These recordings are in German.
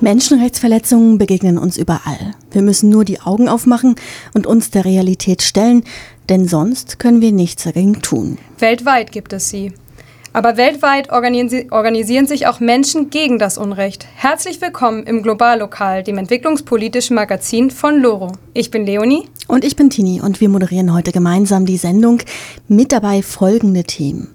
Menschenrechtsverletzungen begegnen uns überall. Wir müssen nur die Augen aufmachen und uns der Realität stellen, denn sonst können wir nichts dagegen tun. Weltweit gibt es sie. Aber weltweit organisieren sich auch Menschen gegen das Unrecht. Herzlich willkommen im Globallokal, dem entwicklungspolitischen Magazin von Loro. Ich bin Leonie. Und ich bin Tini und wir moderieren heute gemeinsam die Sendung mit dabei folgende Themen.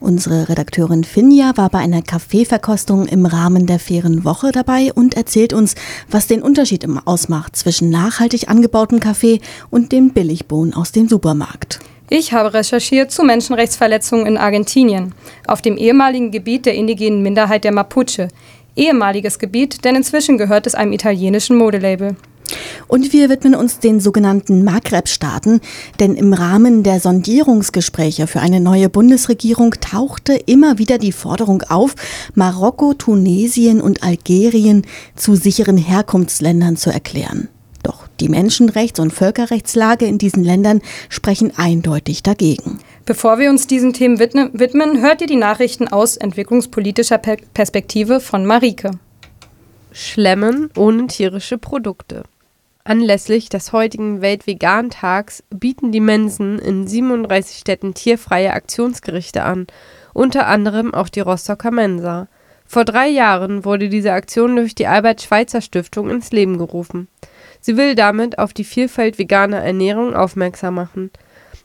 Unsere Redakteurin Finja war bei einer Kaffeeverkostung im Rahmen der fairen Woche dabei und erzählt uns, was den Unterschied ausmacht zwischen nachhaltig angebautem Kaffee und dem Billigbohnen aus dem Supermarkt. Ich habe recherchiert zu Menschenrechtsverletzungen in Argentinien, auf dem ehemaligen Gebiet der indigenen Minderheit der Mapuche. Ehemaliges Gebiet, denn inzwischen gehört es einem italienischen Modelabel. Und wir widmen uns den sogenannten Maghreb-Staaten, denn im Rahmen der Sondierungsgespräche für eine neue Bundesregierung tauchte immer wieder die Forderung auf, Marokko, Tunesien und Algerien zu sicheren Herkunftsländern zu erklären. Doch die Menschenrechts- und Völkerrechtslage in diesen Ländern sprechen eindeutig dagegen. Bevor wir uns diesen Themen widmen, hört ihr die Nachrichten aus entwicklungspolitischer Perspektive von Marike. Schlemmen ohne tierische Produkte. Anlässlich des heutigen Weltvegan-Tags bieten die Mensen in 37 Städten tierfreie Aktionsgerichte an, unter anderem auch die Rostocker Mensa. Vor drei Jahren wurde diese Aktion durch die Albert-Schweitzer-Stiftung ins Leben gerufen. Sie will damit auf die Vielfalt veganer Ernährung aufmerksam machen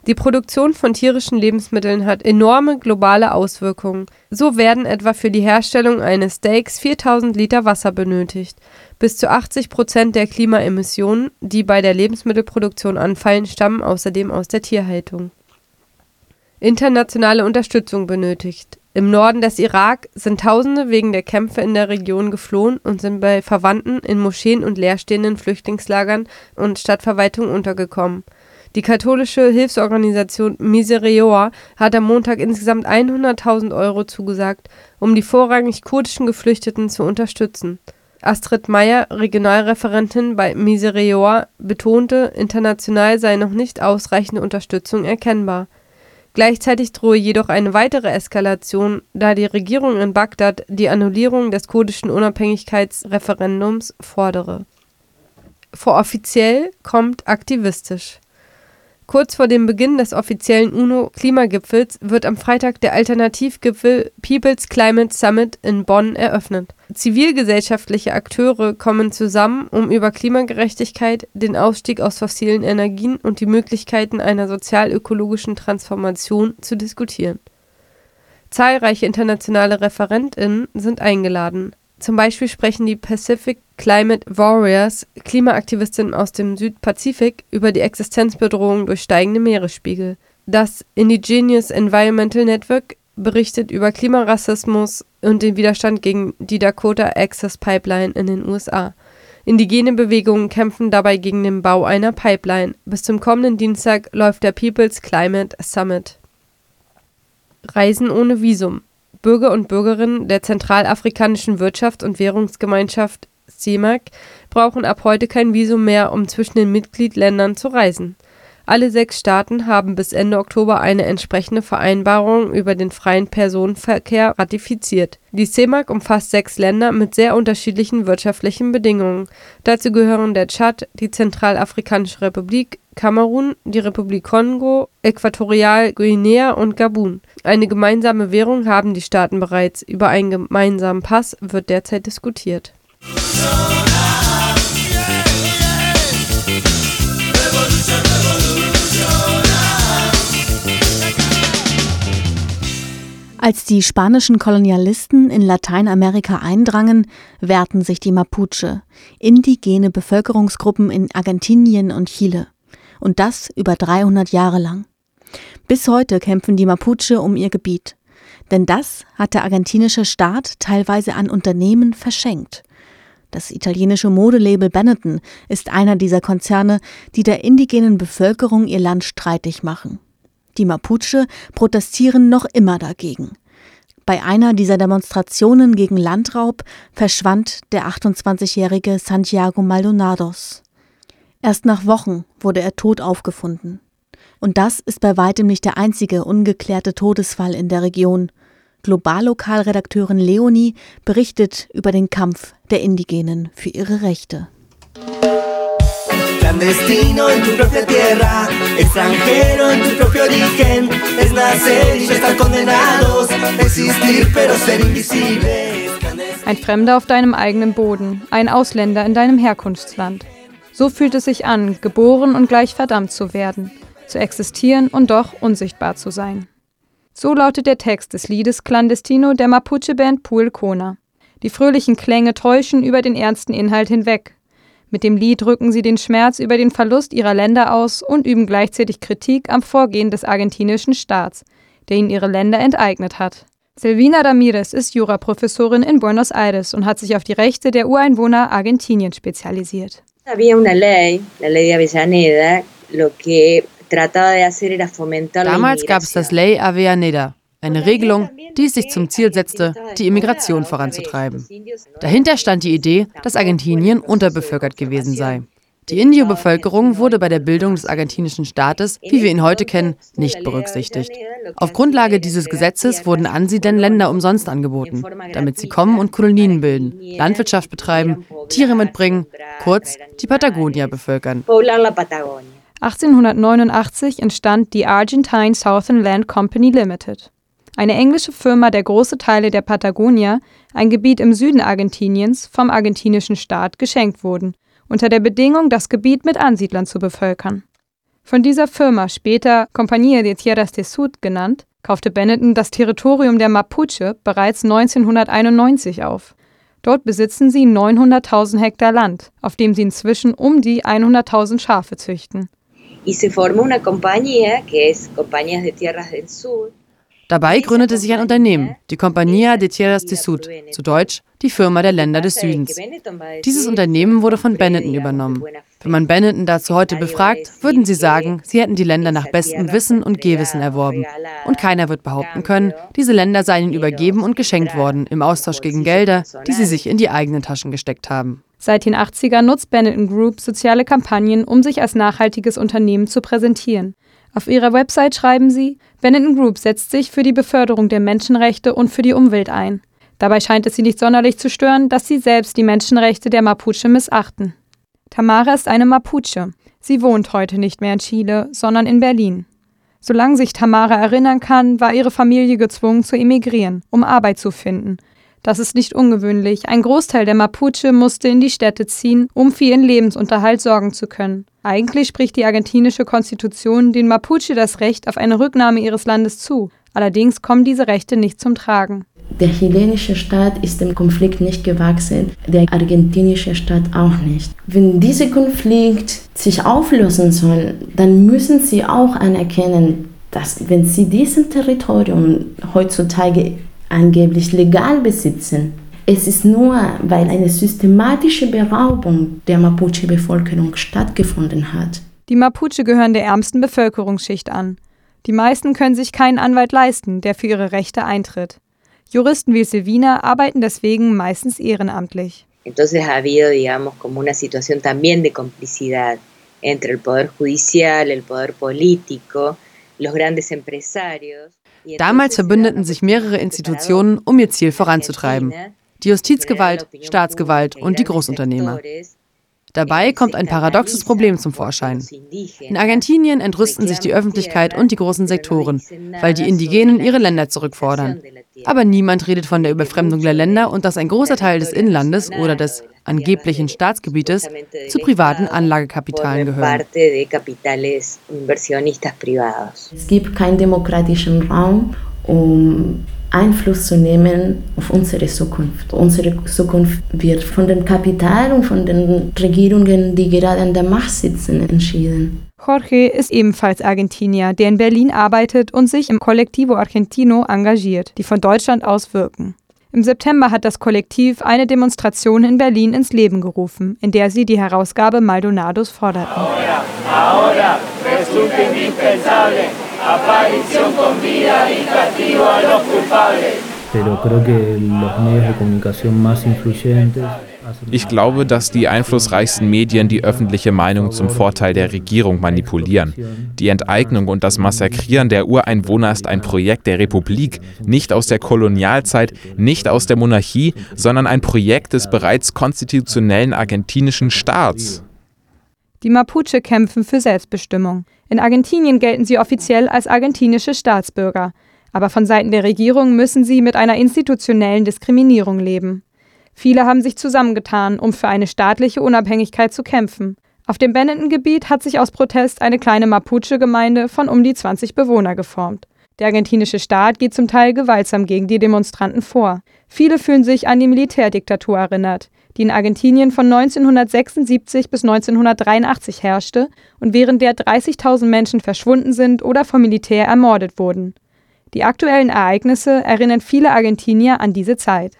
die Produktion von tierischen Lebensmitteln hat enorme globale Auswirkungen. So werden etwa für die Herstellung eines Steaks 4000 Liter Wasser benötigt. Bis zu 80 Prozent der Klimaemissionen, die bei der Lebensmittelproduktion anfallen, stammen außerdem aus der Tierhaltung. Internationale Unterstützung benötigt. Im Norden des Irak sind Tausende wegen der Kämpfe in der Region geflohen und sind bei Verwandten in Moscheen und leerstehenden Flüchtlingslagern und Stadtverwaltungen untergekommen. Die katholische Hilfsorganisation Miserioa hat am Montag insgesamt 100.000 Euro zugesagt, um die vorrangig kurdischen Geflüchteten zu unterstützen. Astrid Meyer, Regionalreferentin bei Miserioa, betonte, international sei noch nicht ausreichende Unterstützung erkennbar. Gleichzeitig drohe jedoch eine weitere Eskalation, da die Regierung in Bagdad die Annullierung des kurdischen Unabhängigkeitsreferendums fordere. Vor offiziell kommt aktivistisch. Kurz vor dem Beginn des offiziellen UNO-Klimagipfels wird am Freitag der Alternativgipfel People's Climate Summit in Bonn eröffnet. Zivilgesellschaftliche Akteure kommen zusammen, um über Klimagerechtigkeit, den Ausstieg aus fossilen Energien und die Möglichkeiten einer sozial-ökologischen Transformation zu diskutieren. Zahlreiche internationale ReferentInnen sind eingeladen. Zum Beispiel sprechen die Pacific Climate Warriors, Klimaaktivistinnen aus dem Südpazifik, über die Existenzbedrohung durch steigende Meeresspiegel. Das Indigenous Environmental Network berichtet über Klimarassismus und den Widerstand gegen die Dakota Access Pipeline in den USA. Indigene Bewegungen kämpfen dabei gegen den Bau einer Pipeline. Bis zum kommenden Dienstag läuft der People's Climate Summit. Reisen ohne Visum. Bürger und Bürgerinnen der Zentralafrikanischen Wirtschafts- und Währungsgemeinschaft CEMAC brauchen ab heute kein Visum mehr, um zwischen den Mitgliedsländern zu reisen. Alle sechs Staaten haben bis Ende Oktober eine entsprechende Vereinbarung über den freien Personenverkehr ratifiziert. Die CEMAC umfasst sechs Länder mit sehr unterschiedlichen wirtschaftlichen Bedingungen. Dazu gehören der Tschad, die Zentralafrikanische Republik, Kamerun, die Republik Kongo, Äquatorialguinea und Gabun. Eine gemeinsame Währung haben die Staaten bereits. Über einen gemeinsamen Pass wird derzeit diskutiert. Als die spanischen Kolonialisten in Lateinamerika eindrangen, wehrten sich die Mapuche, indigene Bevölkerungsgruppen in Argentinien und Chile. Und das über 300 Jahre lang. Bis heute kämpfen die Mapuche um ihr Gebiet. Denn das hat der argentinische Staat teilweise an Unternehmen verschenkt. Das italienische Modelabel Benetton ist einer dieser Konzerne, die der indigenen Bevölkerung ihr Land streitig machen. Die Mapuche protestieren noch immer dagegen. Bei einer dieser Demonstrationen gegen Landraub verschwand der 28-jährige Santiago Maldonados. Erst nach Wochen wurde er tot aufgefunden. Und das ist bei weitem nicht der einzige ungeklärte Todesfall in der Region. Globallokalredakteurin Leonie berichtet über den Kampf der Indigenen für ihre Rechte. Clandestino en tu propia tierra, extranjero en tu propio origen, es nacer y estar condenados, existir pero ser invisible. Ein Fremder auf deinem eigenen Boden, ein Ausländer in deinem Herkunftsland. So fühlt es sich an, geboren und gleich verdammt zu werden, zu existieren und doch unsichtbar zu sein. So lautet der Text des Liedes Clandestino der Mapuche-Band Puel Kona. Die fröhlichen Klänge täuschen über den ernsten Inhalt hinweg. Mit dem Lied drücken sie den Schmerz über den Verlust ihrer Länder aus und üben gleichzeitig Kritik am Vorgehen des argentinischen Staats, der ihnen ihre Länder enteignet hat. Silvina Ramirez ist Juraprofessorin in Buenos Aires und hat sich auf die Rechte der Ureinwohner Argentiniens spezialisiert. Damals gab es das Ley Avellaneda, eine Regelung, die es sich zum Ziel setzte, die Immigration voranzutreiben. Dahinter stand die Idee, dass Argentinien unterbevölkert gewesen sei. Die Indio-Bevölkerung wurde bei der Bildung des argentinischen Staates, wie wir ihn heute kennen, nicht berücksichtigt. Auf Grundlage dieses Gesetzes wurden Ansiedlern Länder umsonst angeboten, damit sie kommen und Kolonien bilden, Landwirtschaft betreiben, Tiere mitbringen, kurz die Patagonia bevölkern. 1889 entstand die Argentine Southern Land Company Limited, eine englische Firma, der große Teile der Patagonia, ein Gebiet im Süden Argentiniens, vom argentinischen Staat geschenkt wurden, unter der Bedingung, das Gebiet mit Ansiedlern zu bevölkern. Von dieser Firma, später Compañía de Tierras del Sud genannt, kaufte Benetton das Territorium der Mapuche bereits 1991 auf. Dort besitzen sie 900.000 Hektar Land, auf dem sie inzwischen um die 100.000 Schafe züchten y se formó una compañía que es Compañías de Tierras del Sur. Dabei gründete sich ein Unternehmen, die Compañía de Tierras del Sud, zu Deutsch die Firma der Länder des Südens. Dieses Unternehmen wurde von Benetton übernommen. Wenn man Benetton dazu heute befragt, würden sie sagen, sie hätten die Länder nach bestem Wissen und Gehwissen erworben. Und keiner wird behaupten können, diese Länder seien ihnen übergeben und geschenkt worden, im Austausch gegen Gelder, die sie sich in die eigenen Taschen gesteckt haben. Seit den 80ern nutzt Benetton Group soziale Kampagnen, um sich als nachhaltiges Unternehmen zu präsentieren. Auf ihrer Website schreiben sie, Benetton Group setzt sich für die Beförderung der Menschenrechte und für die Umwelt ein. Dabei scheint es sie nicht sonderlich zu stören, dass sie selbst die Menschenrechte der Mapuche missachten. Tamara ist eine Mapuche. Sie wohnt heute nicht mehr in Chile, sondern in Berlin. Solange sich Tamara erinnern kann, war ihre Familie gezwungen zu emigrieren, um Arbeit zu finden das ist nicht ungewöhnlich. Ein Großteil der Mapuche musste in die Städte ziehen, um für ihren Lebensunterhalt sorgen zu können. Eigentlich spricht die argentinische Konstitution den Mapuche das Recht auf eine Rücknahme ihres Landes zu. Allerdings kommen diese Rechte nicht zum Tragen. Der chilenische Staat ist dem Konflikt nicht gewachsen, der argentinische Staat auch nicht. Wenn dieser Konflikt sich auflösen soll, dann müssen sie auch anerkennen, dass wenn sie diesen Territorium heutzutage angeblich legal besitzen. Es ist nur, weil eine systematische Beraubung der Mapuche-Bevölkerung stattgefunden hat. Die Mapuche gehören der ärmsten Bevölkerungsschicht an. Die meisten können sich keinen Anwalt leisten, der für ihre Rechte eintritt. Juristen wie Silvina arbeiten deswegen meistens ehrenamtlich. Entonces ha habido, digamos, como una situación también de complicidad entre el poder judicial, el poder político, los grandes empresarios. Damals verbündeten sich mehrere Institutionen, um ihr Ziel voranzutreiben. Die Justizgewalt, Staatsgewalt und die Großunternehmer. Dabei kommt ein paradoxes Problem zum Vorschein. In Argentinien entrüsten sich die Öffentlichkeit und die großen Sektoren, weil die Indigenen ihre Länder zurückfordern. Aber niemand redet von der Überfremdung der Länder und dass ein großer Teil des Inlandes oder des angeblichen Staatsgebietes zu privaten Anlagekapitalen gehören. Es gibt keinen demokratischen Raum, um Einfluss zu nehmen auf unsere Zukunft. Unsere Zukunft wird von dem Kapital und von den Regierungen, die gerade an der Macht sitzen, entschieden. Jorge ist ebenfalls Argentinier, der in Berlin arbeitet und sich im Collectivo Argentino engagiert, die von Deutschland aus wirken. Im September hat das Kollektiv eine Demonstration in Berlin ins Leben gerufen, in der sie die Herausgabe Maldonados forderten. Ahora, ahora. Aparición con vida y castigo a los culpables. Ich glaube, dass die einflussreichsten Medien die öffentliche Meinung zum Vorteil der Regierung manipulieren. Die Enteignung und das Massakrieren der Ureinwohner ist ein Projekt der Republik, nicht aus der Kolonialzeit, nicht aus der Monarchie, sondern ein Projekt des bereits konstitutionellen argentinischen Staats. Die Mapuche kämpfen für Selbstbestimmung. In Argentinien gelten sie offiziell als argentinische Staatsbürger. Aber von Seiten der Regierung müssen sie mit einer institutionellen Diskriminierung leben. Viele haben sich zusammengetan, um für eine staatliche Unabhängigkeit zu kämpfen. Auf dem Benetton-Gebiet hat sich aus Protest eine kleine Mapuche-Gemeinde von um die 20 Bewohner geformt. Der argentinische Staat geht zum Teil gewaltsam gegen die Demonstranten vor. Viele fühlen sich an die Militärdiktatur erinnert, die in Argentinien von 1976 bis 1983 herrschte und während der 30.000 Menschen verschwunden sind oder vom Militär ermordet wurden. Die aktuellen Ereignisse erinnern viele Argentinier an diese Zeit.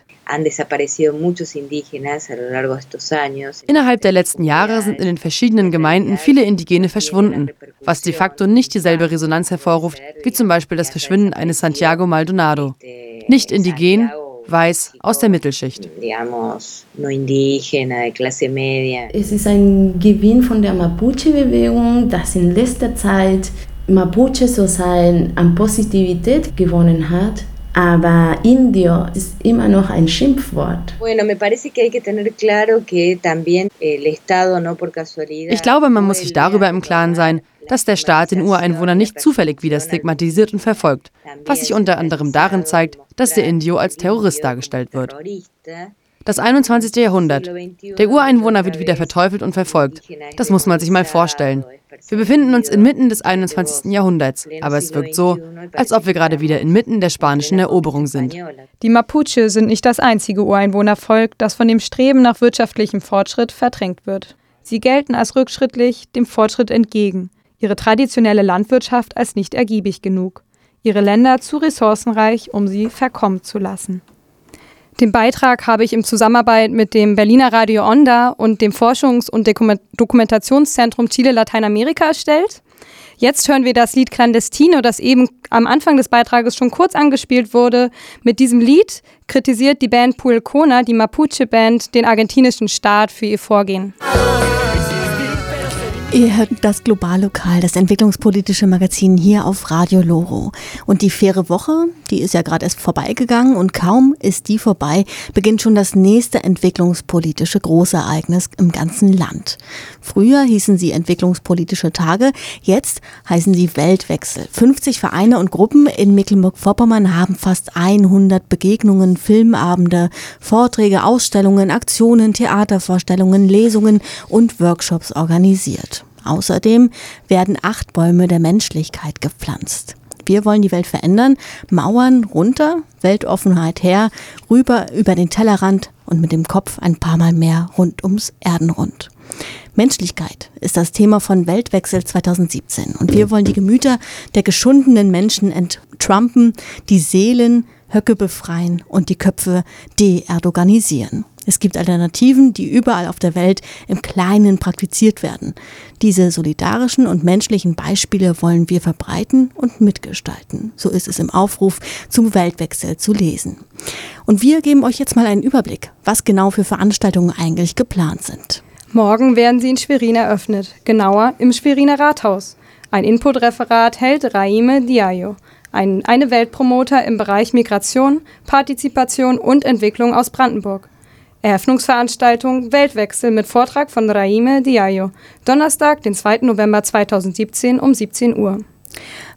Innerhalb der letzten Jahre sind in den verschiedenen Gemeinden viele Indigene verschwunden, was de facto nicht dieselbe Resonanz hervorruft, wie zum Beispiel das Verschwinden eines Santiago Maldonado. Nicht indigen, weiß, aus der Mittelschicht. Es ist ein Gewinn von der Mapuche-Bewegung, das in letzter Zeit Mapuche so sein an Positivität gewonnen hat, aber Indio ist immer noch ein Schimpfwort. Ich glaube, man muss sich darüber im Klaren sein, dass der Staat den Ureinwohner nicht zufällig wieder stigmatisiert und verfolgt, was sich unter anderem darin zeigt, dass der Indio als Terrorist dargestellt wird. Das 21. Jahrhundert. Der Ureinwohner wird wieder verteufelt und verfolgt. Das muss man sich mal vorstellen. Wir befinden uns inmitten des 21. Jahrhunderts, aber es wirkt so, als ob wir gerade wieder inmitten der spanischen Eroberung sind. Die Mapuche sind nicht das einzige Ureinwohnervolk, das von dem Streben nach wirtschaftlichem Fortschritt verdrängt wird. Sie gelten als rückschrittlich dem Fortschritt entgegen, ihre traditionelle Landwirtschaft als nicht ergiebig genug, ihre Länder zu ressourcenreich, um sie verkommen zu lassen. Den Beitrag habe ich in Zusammenarbeit mit dem Berliner Radio Onda und dem Forschungs- und Dokumentationszentrum Chile Lateinamerika erstellt. Jetzt hören wir das Lied Clandestino, das eben am Anfang des Beitrages schon kurz angespielt wurde. Mit diesem Lied kritisiert die Band Puelcona, die Mapuche-Band, den argentinischen Staat für ihr Vorgehen. Ihr hört das Globallokal, das entwicklungspolitische Magazin hier auf Radio Loro. Und die faire Woche, die ist ja gerade erst vorbeigegangen und kaum ist die vorbei, beginnt schon das nächste entwicklungspolitische Großereignis im ganzen Land. Früher hießen sie entwicklungspolitische Tage, jetzt heißen sie Weltwechsel. 50 Vereine und Gruppen in Mecklenburg-Vorpommern haben fast 100 Begegnungen, Filmabende, Vorträge, Ausstellungen, Aktionen, Theatervorstellungen, Lesungen und Workshops organisiert. Außerdem werden acht Bäume der Menschlichkeit gepflanzt. Wir wollen die Welt verändern, Mauern runter, Weltoffenheit her, rüber über den Tellerrand und mit dem Kopf ein paar Mal mehr rund ums Erdenrund. Menschlichkeit ist das Thema von Weltwechsel 2017 und wir wollen die Gemüter der geschundenen Menschen enttrumpen, die Seelen Höcke befreien und die Köpfe de-erdoganisieren. Es gibt Alternativen, die überall auf der Welt im Kleinen praktiziert werden. Diese solidarischen und menschlichen Beispiele wollen wir verbreiten und mitgestalten. So ist es im Aufruf zum Weltwechsel zu lesen. Und wir geben euch jetzt mal einen Überblick, was genau für Veranstaltungen eigentlich geplant sind. Morgen werden sie in Schwerin eröffnet, genauer im Schweriner Rathaus. Ein Input-Referat hält Raime Diayo, ein, eine Weltpromoter im Bereich Migration, Partizipation und Entwicklung aus Brandenburg. Eröffnungsveranstaltung Weltwechsel mit Vortrag von Raime Diayo. Donnerstag, den 2. November 2017 um 17 Uhr.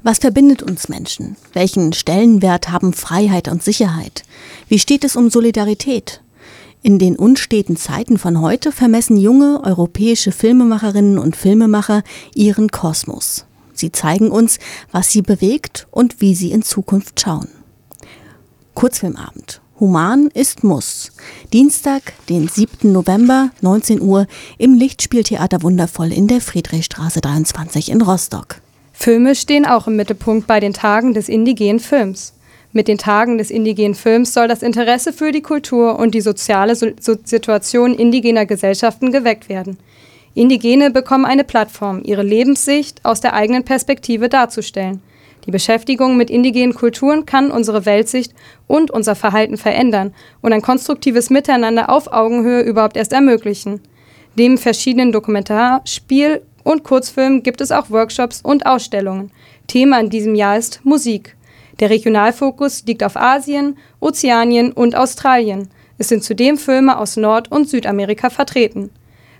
Was verbindet uns Menschen? Welchen Stellenwert haben Freiheit und Sicherheit? Wie steht es um Solidarität? In den unsteten Zeiten von heute vermessen junge europäische Filmemacherinnen und Filmemacher ihren Kosmos. Sie zeigen uns, was sie bewegt und wie sie in Zukunft schauen. Kurzfilmabend. Human ist Muss. Dienstag, den 7. November, 19 Uhr, im Lichtspieltheater Wundervoll in der Friedrichstraße 23 in Rostock. Filme stehen auch im Mittelpunkt bei den Tagen des indigenen Films. Mit den Tagen des indigenen Films soll das Interesse für die Kultur und die soziale Situation indigener Gesellschaften geweckt werden. Indigene bekommen eine Plattform, ihre Lebenssicht aus der eigenen Perspektive darzustellen. Die Beschäftigung mit indigenen Kulturen kann unsere Weltsicht und unser Verhalten verändern und ein konstruktives Miteinander auf Augenhöhe überhaupt erst ermöglichen. Neben verschiedenen Dokumentar-, Spiel- und Kurzfilmen gibt es auch Workshops und Ausstellungen. Thema in diesem Jahr ist Musik. Der Regionalfokus liegt auf Asien, Ozeanien und Australien. Es sind zudem Filme aus Nord- und Südamerika vertreten.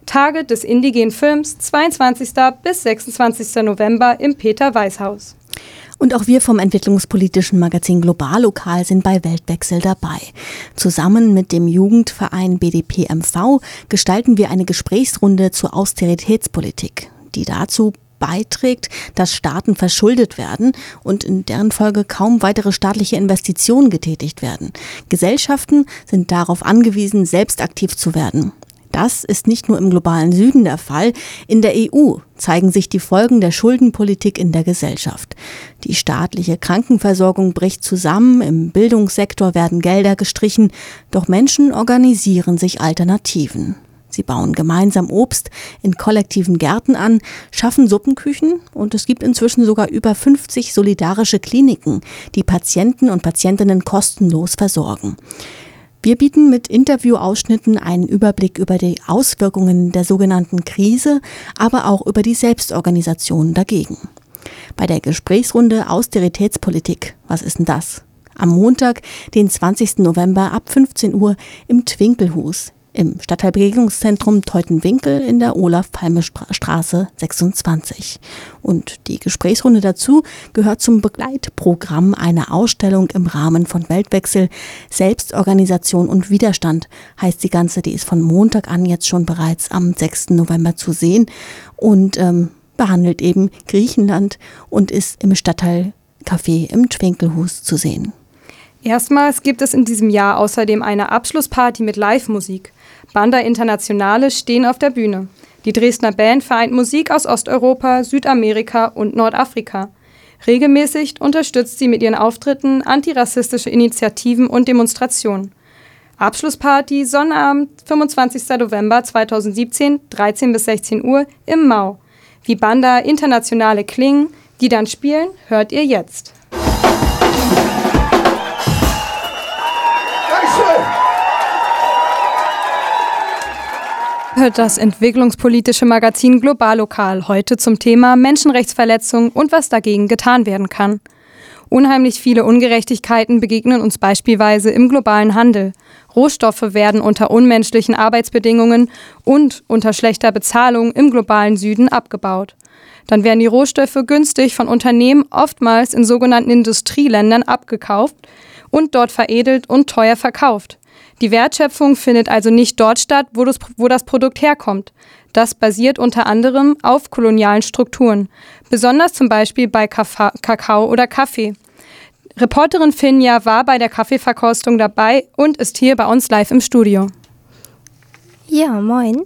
Tage des indigenen Films 22. bis 26. November im Peter-Weiß-Haus. Und auch wir vom entwicklungspolitischen Magazin Globallokal sind bei Weltwechsel dabei. Zusammen mit dem Jugendverein BDP-MV gestalten wir eine Gesprächsrunde zur Austeritätspolitik, die dazu beiträgt, dass Staaten verschuldet werden und in deren Folge kaum weitere staatliche Investitionen getätigt werden. Gesellschaften sind darauf angewiesen, selbst aktiv zu werden. Das ist nicht nur im globalen Süden der Fall. In der EU zeigen sich die Folgen der Schuldenpolitik in der Gesellschaft. Die staatliche Krankenversorgung bricht zusammen, im Bildungssektor werden Gelder gestrichen, doch Menschen organisieren sich Alternativen. Sie bauen gemeinsam Obst in kollektiven Gärten an, schaffen Suppenküchen und es gibt inzwischen sogar über 50 solidarische Kliniken, die Patienten und Patientinnen kostenlos versorgen. Wir bieten mit Interviewausschnitten einen Überblick über die Auswirkungen der sogenannten Krise, aber auch über die Selbstorganisation dagegen. Bei der Gesprächsrunde Austeritätspolitik, was ist denn das? Am Montag, den 20. November ab 15 Uhr im Twinkelhus im Stadtteilbegegnungszentrum Teutenwinkel in der Olaf-Palme-Straße 26. Und die Gesprächsrunde dazu gehört zum Begleitprogramm einer Ausstellung im Rahmen von Weltwechsel, Selbstorganisation und Widerstand heißt die ganze, die ist von Montag an jetzt schon bereits am 6. November zu sehen und ähm, behandelt eben Griechenland und ist im Stadtteil Café im Twinkelhus zu sehen. Erstmals gibt es in diesem Jahr außerdem eine Abschlussparty mit Live-Musik. Banda Internationale stehen auf der Bühne. Die Dresdner Band vereint Musik aus Osteuropa, Südamerika und Nordafrika. Regelmäßig unterstützt sie mit ihren Auftritten antirassistische Initiativen und Demonstrationen. Abschlussparty Sonnabend, 25. November 2017, 13 bis 16 Uhr im Mau. Wie Banda Internationale klingen, die dann spielen, hört ihr jetzt. Das entwicklungspolitische Magazin Globallokal heute zum Thema Menschenrechtsverletzungen und was dagegen getan werden kann. Unheimlich viele Ungerechtigkeiten begegnen uns beispielsweise im globalen Handel. Rohstoffe werden unter unmenschlichen Arbeitsbedingungen und unter schlechter Bezahlung im globalen Süden abgebaut. Dann werden die Rohstoffe günstig von Unternehmen oftmals in sogenannten Industrieländern abgekauft und dort veredelt und teuer verkauft. Die Wertschöpfung findet also nicht dort statt, wo das, wo das Produkt herkommt. Das basiert unter anderem auf kolonialen Strukturen, besonders zum Beispiel bei Kafa Kakao oder Kaffee. Reporterin Finja war bei der Kaffeeverkostung dabei und ist hier bei uns live im Studio. Ja, moin.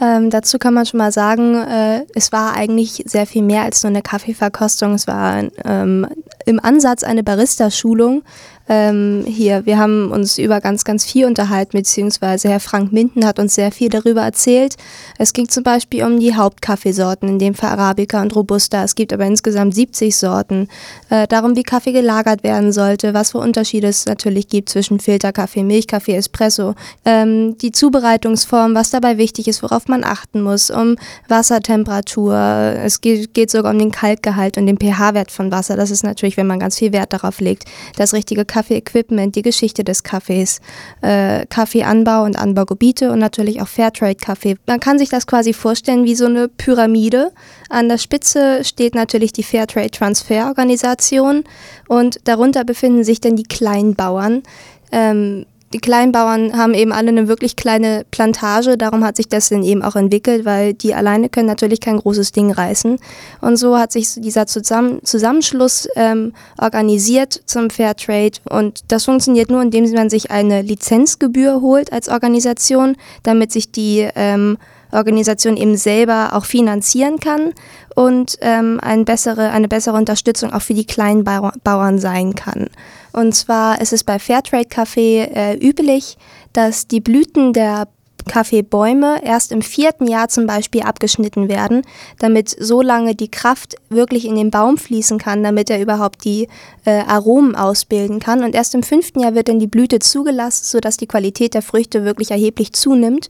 Ähm, dazu kann man schon mal sagen, äh, es war eigentlich sehr viel mehr als nur eine Kaffeeverkostung. Es war ähm, im Ansatz eine Barista-Schulung, ähm, hier. Wir haben uns über ganz, ganz viel unterhalten, beziehungsweise Herr Frank Minden hat uns sehr viel darüber erzählt. Es ging zum Beispiel um die Hauptkaffeesorten, in dem Fall Arabica und Robusta. Es gibt aber insgesamt 70 Sorten. Äh, darum, wie Kaffee gelagert werden sollte, was für Unterschiede es natürlich gibt zwischen Filterkaffee, Milchkaffee, Espresso. Ähm, die Zubereitungsform, was dabei wichtig ist, worauf man achten muss, um Wassertemperatur. Es geht, geht sogar um den Kalkgehalt und den pH-Wert von Wasser. Das ist natürlich, wenn man ganz viel Wert darauf legt, das richtige Kaffee Kaffee-Equipment, die Geschichte des Kaffees, äh, Kaffeeanbau und Anbaugebiete und natürlich auch Fairtrade-Kaffee. Man kann sich das quasi vorstellen wie so eine Pyramide. An der Spitze steht natürlich die Fairtrade-Transfer-Organisation und darunter befinden sich dann die Kleinbauern. Ähm, die Kleinbauern haben eben alle eine wirklich kleine Plantage, darum hat sich das dann eben auch entwickelt, weil die alleine können natürlich kein großes Ding reißen. Und so hat sich dieser Zusammen Zusammenschluss ähm, organisiert zum Fairtrade und das funktioniert nur, indem man sich eine Lizenzgebühr holt als Organisation, damit sich die ähm, Organisation eben selber auch finanzieren kann und ähm, ein bessere, eine bessere Unterstützung auch für die kleinen Bauern sein kann. Und zwar ist es bei Fairtrade Kaffee äh, üblich, dass die Blüten der Kaffeebäume erst im vierten Jahr zum Beispiel abgeschnitten werden, damit so lange die Kraft wirklich in den Baum fließen kann, damit er überhaupt die äh, Aromen ausbilden kann. Und erst im fünften Jahr wird dann die Blüte zugelassen, sodass die Qualität der Früchte wirklich erheblich zunimmt.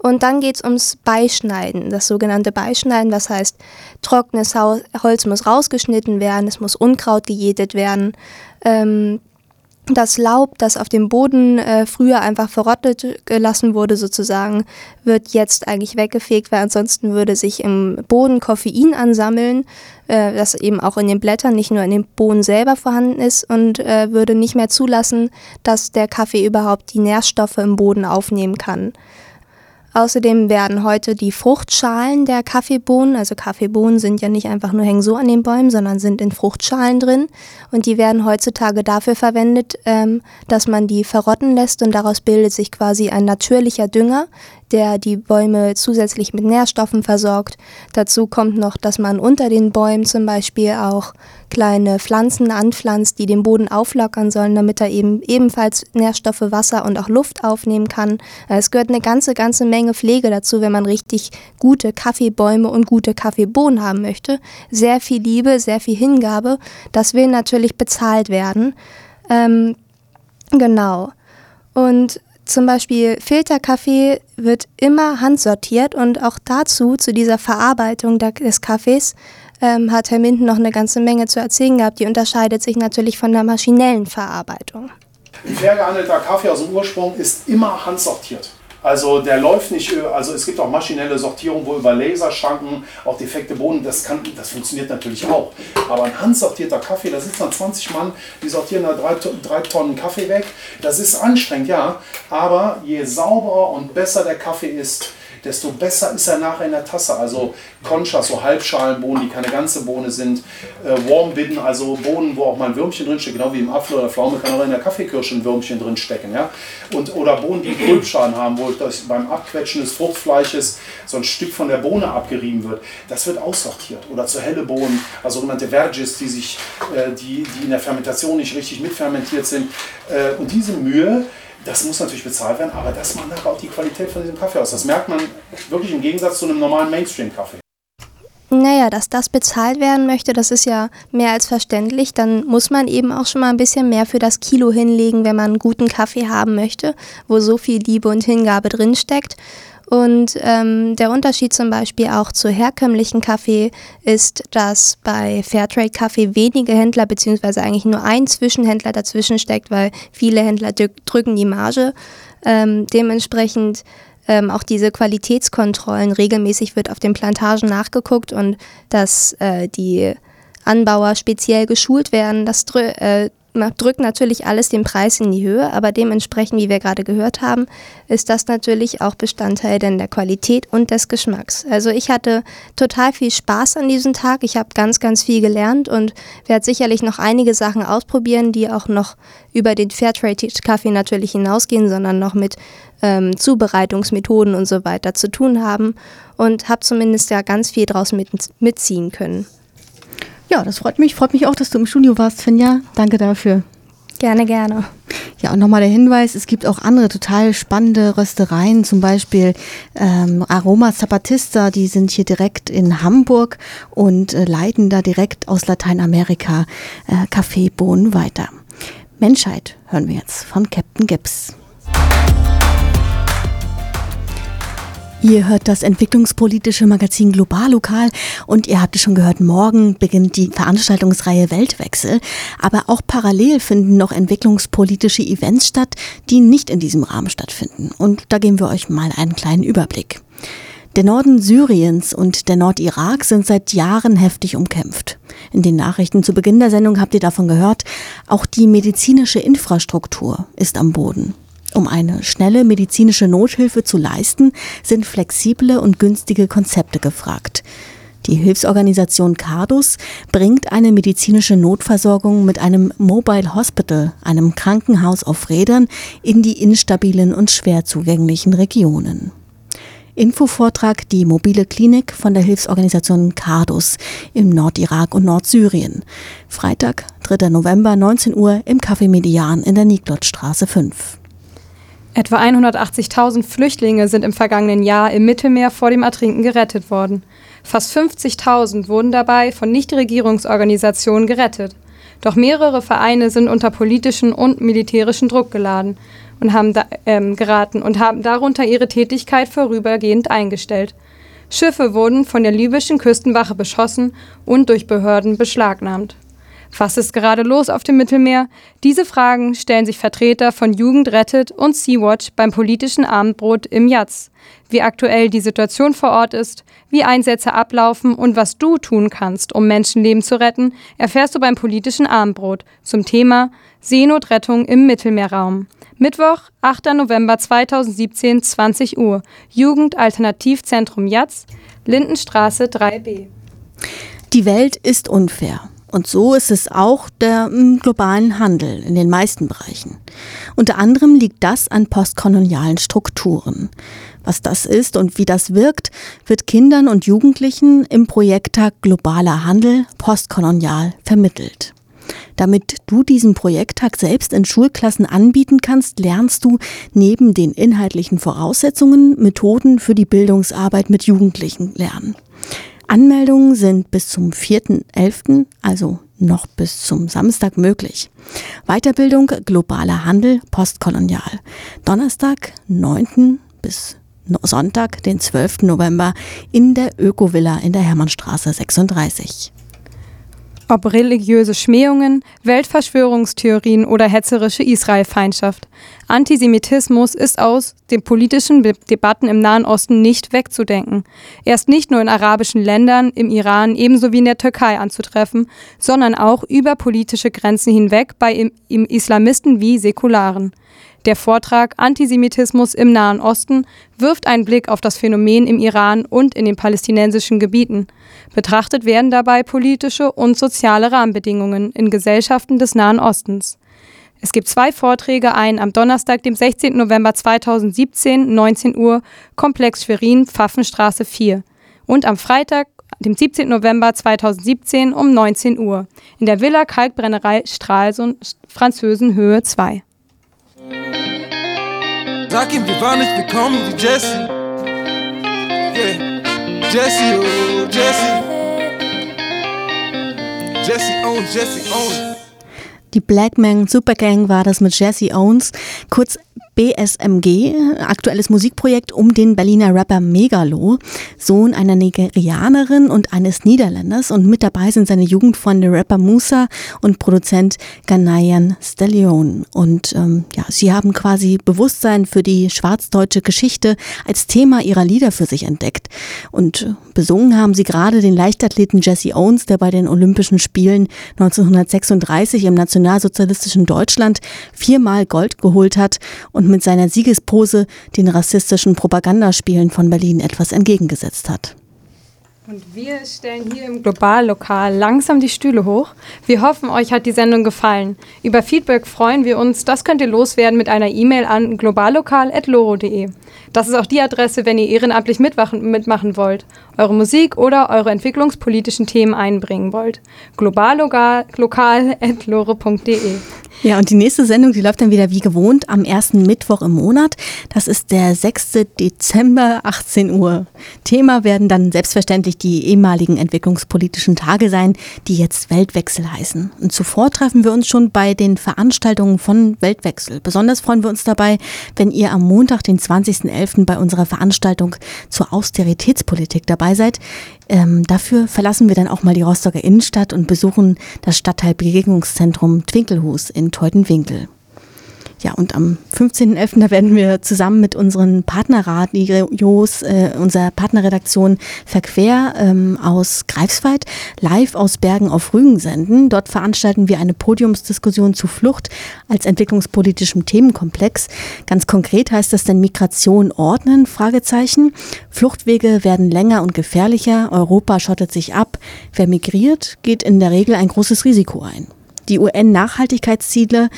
Und dann geht es ums Beischneiden, das sogenannte Beischneiden, was heißt, trockenes Holz muss rausgeschnitten werden, es muss Unkraut gejätet werden. Ähm, das Laub, das auf dem Boden äh, früher einfach verrottet gelassen wurde, sozusagen, wird jetzt eigentlich weggefegt, weil ansonsten würde sich im Boden Koffein ansammeln, äh, das eben auch in den Blättern, nicht nur in dem Boden selber vorhanden ist und äh, würde nicht mehr zulassen, dass der Kaffee überhaupt die Nährstoffe im Boden aufnehmen kann. Außerdem werden heute die Fruchtschalen der Kaffeebohnen, also Kaffeebohnen sind ja nicht einfach nur hängen so an den Bäumen, sondern sind in Fruchtschalen drin. Und die werden heutzutage dafür verwendet, ähm, dass man die verrotten lässt und daraus bildet sich quasi ein natürlicher Dünger, der die Bäume zusätzlich mit Nährstoffen versorgt. Dazu kommt noch, dass man unter den Bäumen zum Beispiel auch kleine Pflanzen anpflanzt, die den Boden auflockern sollen, damit er eben ebenfalls Nährstoffe, Wasser und auch Luft aufnehmen kann. Es gehört eine ganze, ganze Menge Pflege dazu, wenn man richtig gute Kaffeebäume und gute Kaffeebohnen haben möchte. Sehr viel Liebe, sehr viel Hingabe. Das will natürlich bezahlt werden. Ähm, genau. Und zum Beispiel Filterkaffee wird immer handsortiert und auch dazu, zu dieser Verarbeitung des Kaffees, ähm, hat Herr Minden noch eine ganze Menge zu erzählen gehabt. Die unterscheidet sich natürlich von der maschinellen Verarbeitung. Ein fair gehandelter Kaffee aus dem Ursprung ist immer handsortiert. Also der läuft nicht, also es gibt auch maschinelle Sortierung, wo über Laserschranken auch defekte Bohnen, das, kann, das funktioniert natürlich auch. Aber ein handsortierter Kaffee, da sitzen dann 20 Mann, die sortieren da drei, drei Tonnen Kaffee weg. Das ist anstrengend, ja. Aber je sauberer und besser der Kaffee ist, desto besser ist er nachher in der Tasse. Also Conchas, so Halbschalenbohnen, die keine ganze Bohne sind, äh, Warmbidden, also Bohnen, wo auch mal ein Würmchen drinsteckt, genau wie im Apfel oder Pflaume kann auch in der Kaffeekirsche ein Würmchen drinstecken. Ja? Und, oder Bohnen, die Grülpschalen haben, wo das beim Abquetschen des Fruchtfleisches so ein Stück von der Bohne abgerieben wird. Das wird aussortiert. Oder zu helle Bohnen, also sogenannte Vergis, die, sich, äh, die, die in der Fermentation nicht richtig mitfermentiert sind. Äh, und diese Mühe, das muss natürlich bezahlt werden, aber das macht nachher auch die Qualität von diesem Kaffee aus. Das merkt man wirklich im Gegensatz zu einem normalen Mainstream-Kaffee. Naja, dass das bezahlt werden möchte, das ist ja mehr als verständlich. Dann muss man eben auch schon mal ein bisschen mehr für das Kilo hinlegen, wenn man einen guten Kaffee haben möchte, wo so viel Liebe und Hingabe drinsteckt. Und ähm, der Unterschied zum Beispiel auch zu herkömmlichen Kaffee ist, dass bei Fairtrade Kaffee wenige Händler beziehungsweise eigentlich nur ein Zwischenhändler dazwischen steckt, weil viele Händler drücken die Marge. Ähm, dementsprechend ähm, auch diese Qualitätskontrollen regelmäßig wird auf den Plantagen nachgeguckt und dass äh, die Anbauer speziell geschult werden. Das äh, drückt natürlich alles den Preis in die Höhe, aber dementsprechend, wie wir gerade gehört haben, ist das natürlich auch Bestandteil denn der Qualität und des Geschmacks. Also ich hatte total viel Spaß an diesem Tag. Ich habe ganz, ganz viel gelernt und werde sicherlich noch einige Sachen ausprobieren, die auch noch über den Fairtrade-Kaffee natürlich hinausgehen, sondern noch mit ähm, Zubereitungsmethoden und so weiter zu tun haben und habe zumindest ja ganz viel draus mit, mitziehen können. Ja, das freut mich. Freut mich auch, dass du im Studio warst, Finja. Danke dafür. Gerne, gerne. Ja, und nochmal der Hinweis, es gibt auch andere total spannende Röstereien, zum Beispiel ähm, Aroma Zapatista, die sind hier direkt in Hamburg und äh, leiten da direkt aus Lateinamerika äh, Kaffeebohnen weiter. Menschheit hören wir jetzt von Captain Gibbs. Ihr hört das entwicklungspolitische Magazin Global Lokal und ihr habt es schon gehört, morgen beginnt die Veranstaltungsreihe Weltwechsel. Aber auch parallel finden noch entwicklungspolitische Events statt, die nicht in diesem Rahmen stattfinden. Und da geben wir euch mal einen kleinen Überblick. Der Norden Syriens und der Nordirak sind seit Jahren heftig umkämpft. In den Nachrichten zu Beginn der Sendung habt ihr davon gehört, auch die medizinische Infrastruktur ist am Boden. Um eine schnelle medizinische Nothilfe zu leisten, sind flexible und günstige Konzepte gefragt. Die Hilfsorganisation Cardus bringt eine medizinische Notversorgung mit einem Mobile Hospital, einem Krankenhaus auf Rädern, in die instabilen und schwer zugänglichen Regionen. Infovortrag die mobile Klinik von der Hilfsorganisation Cardus im Nordirak und Nordsyrien. Freitag, 3. November, 19 Uhr im Café Median in der Niklotstraße 5. Etwa 180.000 Flüchtlinge sind im vergangenen Jahr im Mittelmeer vor dem Ertrinken gerettet worden. Fast 50.000 wurden dabei von Nichtregierungsorganisationen gerettet. Doch mehrere Vereine sind unter politischen und militärischen Druck geladen und haben da, ähm, geraten und haben darunter ihre Tätigkeit vorübergehend eingestellt. Schiffe wurden von der libyschen Küstenwache beschossen und durch Behörden beschlagnahmt. Was ist gerade los auf dem Mittelmeer? Diese Fragen stellen sich Vertreter von Jugend rettet und Sea-Watch beim politischen Abendbrot im Jatz. Wie aktuell die Situation vor Ort ist, wie Einsätze ablaufen und was du tun kannst, um Menschenleben zu retten, erfährst du beim politischen Abendbrot zum Thema Seenotrettung im Mittelmeerraum. Mittwoch, 8. November 2017, 20 Uhr. Jugendalternativzentrum Jatz, Lindenstraße 3b. Die Welt ist unfair. Und so ist es auch der m, globalen Handel in den meisten Bereichen. Unter anderem liegt das an postkolonialen Strukturen. Was das ist und wie das wirkt, wird Kindern und Jugendlichen im Projekttag Globaler Handel postkolonial vermittelt. Damit du diesen Projekttag selbst in Schulklassen anbieten kannst, lernst du neben den inhaltlichen Voraussetzungen Methoden für die Bildungsarbeit mit Jugendlichen lernen. Anmeldungen sind bis zum 4.11., also noch bis zum Samstag möglich. Weiterbildung globaler Handel postkolonial. Donnerstag, 9. bis Sonntag, den 12. November in der Ökovilla in der Hermannstraße 36. Ob religiöse Schmähungen, Weltverschwörungstheorien oder hetzerische Israelfeindschaft. Antisemitismus ist aus den politischen Debatten im Nahen Osten nicht wegzudenken. Er ist nicht nur in arabischen Ländern, im Iran ebenso wie in der Türkei anzutreffen, sondern auch über politische Grenzen hinweg bei Islamisten wie Säkularen. Der Vortrag Antisemitismus im Nahen Osten wirft einen Blick auf das Phänomen im Iran und in den palästinensischen Gebieten. Betrachtet werden dabei politische und soziale Rahmenbedingungen in Gesellschaften des Nahen Ostens. Es gibt zwei Vorträge, einen am Donnerstag, dem 16. November 2017, 19 Uhr, Komplex Schwerin, Pfaffenstraße 4. Und am Freitag, dem 17. November 2017 um 19 Uhr, in der Villa Kalkbrennerei Stralsund, Französenhöhe 2. Sag ihm, wir waren nicht willkommen wie Jesse. Yeah. Jesse, oh, Jesse. Jesse owns, Jesse owns. Die Blackman Supergang war das mit Jesse Owens, kurz BSMG, aktuelles Musikprojekt um den Berliner Rapper Megalo, Sohn einer Nigerianerin und eines Niederländers und mit dabei sind seine Jugendfreunde Rapper Musa und Produzent Ghanaian Stallion. Und ähm, ja, sie haben quasi Bewusstsein für die schwarzdeutsche Geschichte als Thema ihrer Lieder für sich entdeckt. Und besungen haben sie gerade den Leichtathleten Jesse Owens, der bei den Olympischen Spielen 1936 im nationalsozialistischen Deutschland viermal Gold geholt hat und mit seiner Siegespose den rassistischen Propagandaspielen von Berlin etwas entgegengesetzt hat. Und wir stellen hier im Globallokal langsam die Stühle hoch. Wir hoffen, euch hat die Sendung gefallen. Über Feedback freuen wir uns. Das könnt ihr loswerden mit einer E-Mail an globallokal.loro.de. Das ist auch die Adresse, wenn ihr ehrenamtlich mitmachen, wollt, eure Musik oder eure entwicklungspolitischen Themen einbringen wollt. globallokal.loro.de. Ja, und die nächste Sendung, die läuft dann wieder wie gewohnt am ersten Mittwoch im Monat. Das ist der 6. Dezember, 18 Uhr. Thema werden dann selbstverständlich die ehemaligen entwicklungspolitischen Tage sein, die jetzt Weltwechsel heißen. Und zuvor treffen wir uns schon bei den Veranstaltungen von Weltwechsel. Besonders freuen wir uns dabei, wenn ihr am Montag, den 20.11. bei unserer Veranstaltung zur Austeritätspolitik dabei seid. Ähm, dafür verlassen wir dann auch mal die Rostocker Innenstadt und besuchen das Stadtteilbegegnungszentrum Twinkelhus in Teutenwinkel. Ja, und am 15.11. da werden wir zusammen mit unseren Partnerradios, äh, unserer Partnerredaktion Verquer ähm, aus Greifswald live aus Bergen auf Rügen senden. Dort veranstalten wir eine Podiumsdiskussion zu Flucht als entwicklungspolitischem Themenkomplex. Ganz konkret heißt das denn Migration ordnen? Fragezeichen. Fluchtwege werden länger und gefährlicher. Europa schottet sich ab. Wer migriert, geht in der Regel ein großes Risiko ein. Die UN-Nachhaltigkeitsziele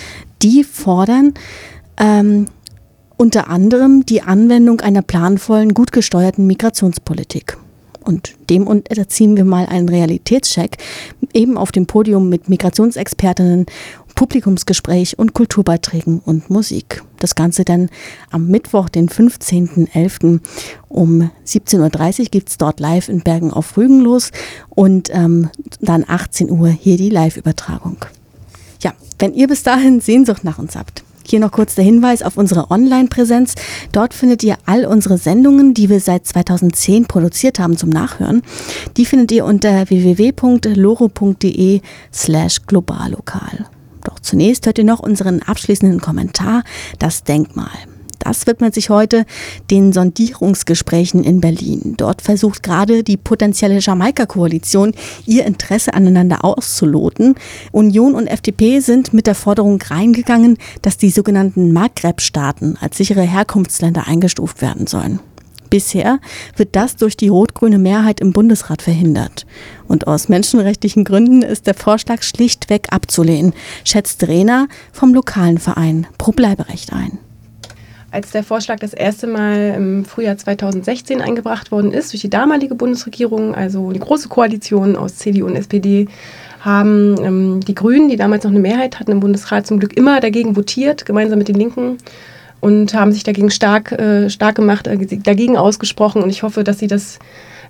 die fordern ähm, Unter anderem die Anwendung einer planvollen, gut gesteuerten Migrationspolitik. Und dem unterziehen wir mal einen Realitätscheck, eben auf dem Podium mit Migrationsexpertinnen, Publikumsgespräch und Kulturbeiträgen und Musik. Das Ganze dann am Mittwoch, den 15.11. um 17.30 Uhr gibt es dort live in Bergen auf Rügen los und ähm, dann 18 Uhr hier die Live-Übertragung. Ja, wenn ihr bis dahin Sehnsucht nach uns habt, hier noch kurz der Hinweis auf unsere Online-Präsenz. Dort findet ihr all unsere Sendungen, die wir seit 2010 produziert haben zum Nachhören. Die findet ihr unter www.loro.de slash globallokal. Doch zunächst hört ihr noch unseren abschließenden Kommentar, das Denkmal. Das widmet sich heute den Sondierungsgesprächen in Berlin. Dort versucht gerade die potenzielle Jamaika-Koalition ihr Interesse aneinander auszuloten. Union und FDP sind mit der Forderung reingegangen, dass die sogenannten Maghreb-Staaten als sichere Herkunftsländer eingestuft werden sollen. Bisher wird das durch die rot-grüne Mehrheit im Bundesrat verhindert. Und aus menschenrechtlichen Gründen ist der Vorschlag schlichtweg abzulehnen, schätzt Rena vom lokalen Verein Pro Bleiberecht ein. Als der Vorschlag das erste Mal im Frühjahr 2016 eingebracht worden ist durch die damalige Bundesregierung, also die große Koalition aus CDU und SPD, haben ähm, die Grünen, die damals noch eine Mehrheit hatten im Bundesrat, zum Glück immer dagegen votiert, gemeinsam mit den Linken und haben sich dagegen stark, äh, stark gemacht, äh, dagegen ausgesprochen. Und ich hoffe, dass sie das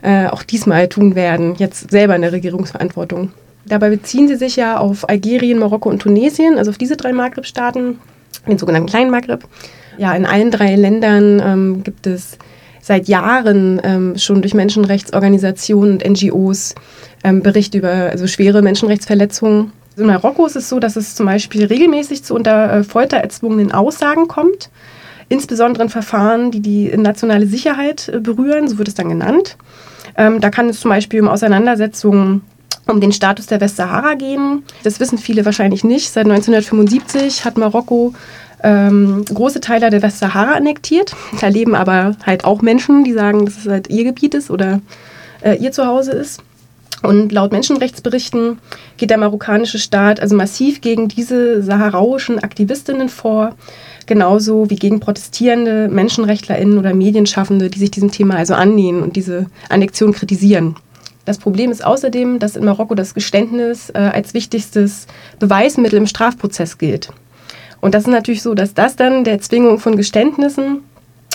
äh, auch diesmal tun werden, jetzt selber in der Regierungsverantwortung. Dabei beziehen sie sich ja auf Algerien, Marokko und Tunesien, also auf diese drei Maghreb-Staaten, den sogenannten kleinen Maghreb. Ja, in allen drei Ländern ähm, gibt es seit Jahren ähm, schon durch Menschenrechtsorganisationen und NGOs ähm, Berichte über also schwere Menschenrechtsverletzungen. In Marokko ist es so, dass es zum Beispiel regelmäßig zu unter äh, Folter erzwungenen Aussagen kommt, insbesondere in Verfahren, die die nationale Sicherheit äh, berühren, so wird es dann genannt. Ähm, da kann es zum Beispiel um Auseinandersetzungen um den Status der Westsahara gehen. Das wissen viele wahrscheinlich nicht. Seit 1975 hat Marokko ähm, große Teile der Westsahara annektiert. Da leben aber halt auch Menschen, die sagen, dass es halt ihr Gebiet ist oder äh, ihr Zuhause ist. Und laut Menschenrechtsberichten geht der marokkanische Staat also massiv gegen diese saharauischen Aktivistinnen vor, genauso wie gegen protestierende Menschenrechtlerinnen oder Medienschaffende, die sich diesem Thema also annähen und diese Annexion kritisieren. Das Problem ist außerdem, dass in Marokko das Geständnis äh, als wichtigstes Beweismittel im Strafprozess gilt. Und das ist natürlich so, dass das dann der Zwingung von Geständnissen,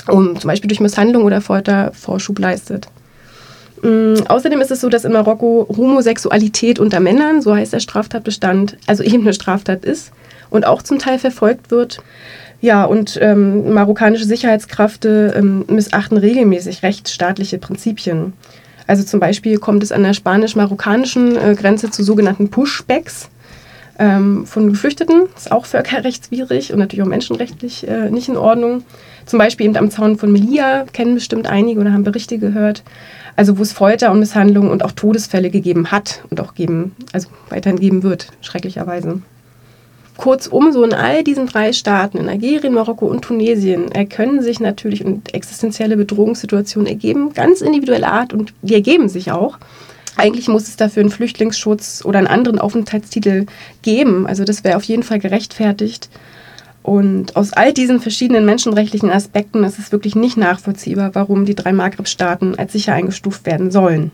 um zum Beispiel durch Misshandlung oder Folter, Vorschub leistet. Ähm, außerdem ist es so, dass in Marokko Homosexualität unter Männern, so heißt der Straftatbestand, also eben eine Straftat ist und auch zum Teil verfolgt wird. Ja, und ähm, marokkanische Sicherheitskräfte ähm, missachten regelmäßig rechtsstaatliche Prinzipien. Also zum Beispiel kommt es an der spanisch-marokkanischen äh, Grenze zu sogenannten Pushbacks ähm, von Geflüchteten. Ist auch völkerrechtswidrig und natürlich auch menschenrechtlich äh, nicht in Ordnung. Zum Beispiel eben am Zaun von Melilla, kennen bestimmt einige oder haben Berichte gehört. Also wo es Folter und Misshandlungen und auch Todesfälle gegeben hat und auch geben, also weiterhin geben wird, schrecklicherweise. Kurzum, so in all diesen drei Staaten, in Algerien, Marokko und Tunesien, können sich natürlich existenzielle Bedrohungssituationen ergeben, ganz individueller Art und die ergeben sich auch. Eigentlich muss es dafür einen Flüchtlingsschutz oder einen anderen Aufenthaltstitel geben. Also das wäre auf jeden Fall gerechtfertigt. Und aus all diesen verschiedenen menschenrechtlichen Aspekten ist es wirklich nicht nachvollziehbar, warum die drei Maghreb-Staaten als sicher eingestuft werden sollen.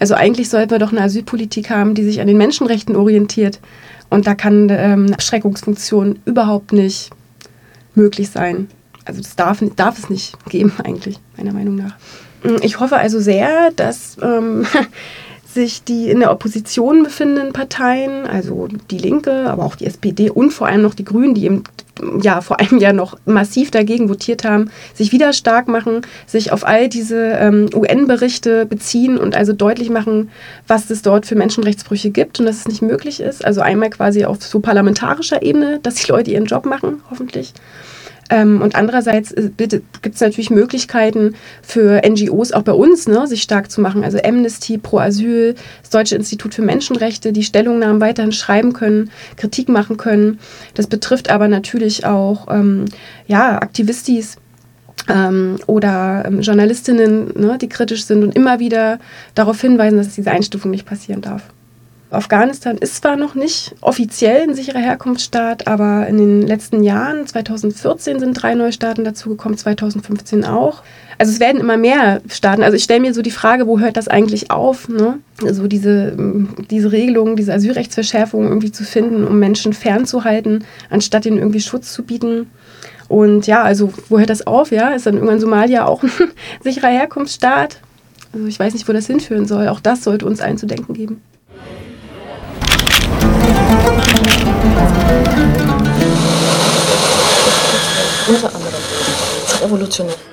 Also eigentlich sollten wir doch eine Asylpolitik haben, die sich an den Menschenrechten orientiert. Und da kann ähm, Abschreckungsfunktion überhaupt nicht möglich sein. Also das darf, darf es nicht geben eigentlich, meiner Meinung nach. Ich hoffe also sehr, dass ähm, sich die in der Opposition befindenden Parteien, also die Linke, aber auch die SPD und vor allem noch die Grünen, die eben ja vor einem Jahr noch massiv dagegen votiert haben, sich wieder stark machen, sich auf all diese ähm, UN-Berichte beziehen und also deutlich machen, was es dort für Menschenrechtsbrüche gibt und dass es nicht möglich ist. Also einmal quasi auf so parlamentarischer Ebene, dass die Leute ihren Job machen, hoffentlich. Ähm, und andererseits äh, gibt es natürlich Möglichkeiten für NGOs auch bei uns, ne, sich stark zu machen. Also Amnesty, Pro Asyl, das Deutsche Institut für Menschenrechte, die Stellungnahmen weiterhin schreiben können, Kritik machen können. Das betrifft aber natürlich auch ähm, ja, Aktivistis, ähm, oder ähm, Journalistinnen, ne, die kritisch sind und immer wieder darauf hinweisen, dass diese Einstufung nicht passieren darf. Afghanistan ist zwar noch nicht offiziell ein sicherer Herkunftsstaat, aber in den letzten Jahren, 2014 sind drei neue Staaten dazugekommen, 2015 auch. Also es werden immer mehr Staaten. Also ich stelle mir so die Frage, wo hört das eigentlich auf? Ne? Also diese, diese Regelung, diese Asylrechtsverschärfung irgendwie zu finden, um Menschen fernzuhalten, anstatt ihnen irgendwie Schutz zu bieten. Und ja, also wo hört das auf? Ja, ist dann irgendwann Somalia auch ein sicherer Herkunftsstaat? Also ich weiß nicht, wo das hinführen soll. Auch das sollte uns allen zu denken geben. Unter anderem. Revolutionär